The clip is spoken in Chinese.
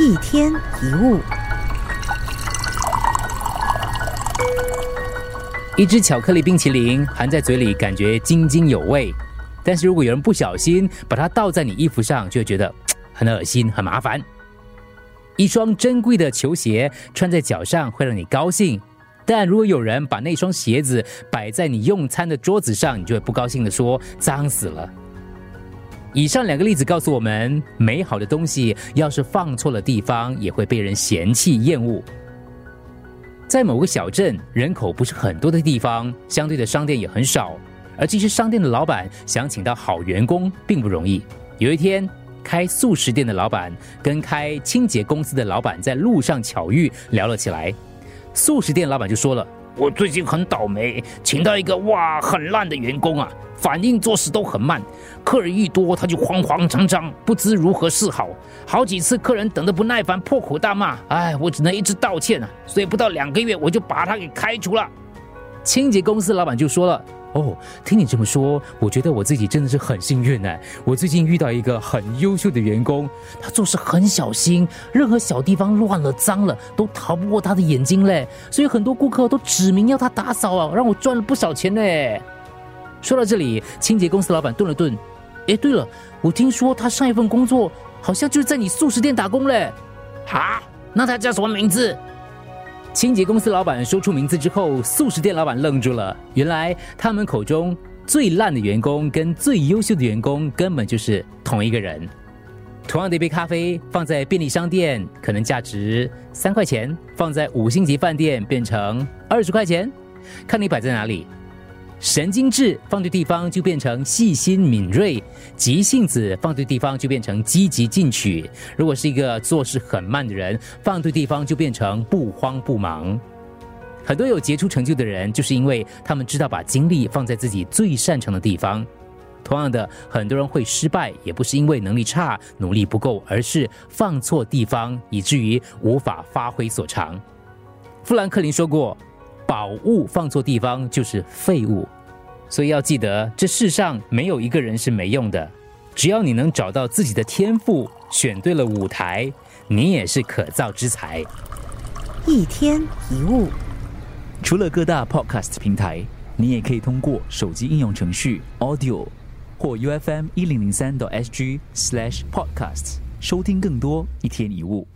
一天一物，一只巧克力冰淇淋含在嘴里，感觉津津有味。但是如果有人不小心把它倒在你衣服上，就会觉得很恶心、很麻烦。一双珍贵的球鞋穿在脚上会让你高兴，但如果有人把那双鞋子摆在你用餐的桌子上，你就会不高兴的说：“脏死了。”以上两个例子告诉我们，美好的东西要是放错了地方，也会被人嫌弃厌恶。在某个小镇，人口不是很多的地方，相对的商店也很少，而这些商店的老板想请到好员工并不容易。有一天，开素食店的老板跟开清洁公司的老板在路上巧遇，聊了起来。素食店老板就说了：“我最近很倒霉，请到一个哇很烂的员工啊。”反应做事都很慢，客人一多他就慌慌张张，不知如何是好。好几次客人等得不耐烦，破口大骂，哎，我只能一直道歉啊。所以不到两个月，我就把他给开除了。清洁公司老板就说了：“哦，听你这么说，我觉得我自己真的是很幸运呢。我最近遇到一个很优秀的员工，他做事很小心，任何小地方乱了脏了都逃不过他的眼睛嘞。所以很多顾客都指名要他打扫啊，让我赚了不少钱嘞。”说到这里，清洁公司老板顿了顿。哎，对了，我听说他上一份工作好像就是在你素食店打工嘞。哈，那他叫什么名字？清洁公司老板说出名字之后，素食店老板愣住了。原来他们口中最烂的员工跟最优秀的员工根本就是同一个人。同样的一杯咖啡放在便利商店可能价值三块钱，放在五星级饭店变成二十块钱，看你摆在哪里。神经质放对地方就变成细心敏锐，急性子放对地方就变成积极进取。如果是一个做事很慢的人，放对地方就变成不慌不忙。很多有杰出成就的人，就是因为他们知道把精力放在自己最擅长的地方。同样的，很多人会失败，也不是因为能力差、努力不够，而是放错地方，以至于无法发挥所长。富兰克林说过。宝物放错地方就是废物，所以要记得，这世上没有一个人是没用的。只要你能找到自己的天赋，选对了舞台，你也是可造之才。一天一物，除了各大 Podcast 平台，你也可以通过手机应用程序 Audio 或 UFM 一零零三 SG Slash podcast 收听更多一天一物。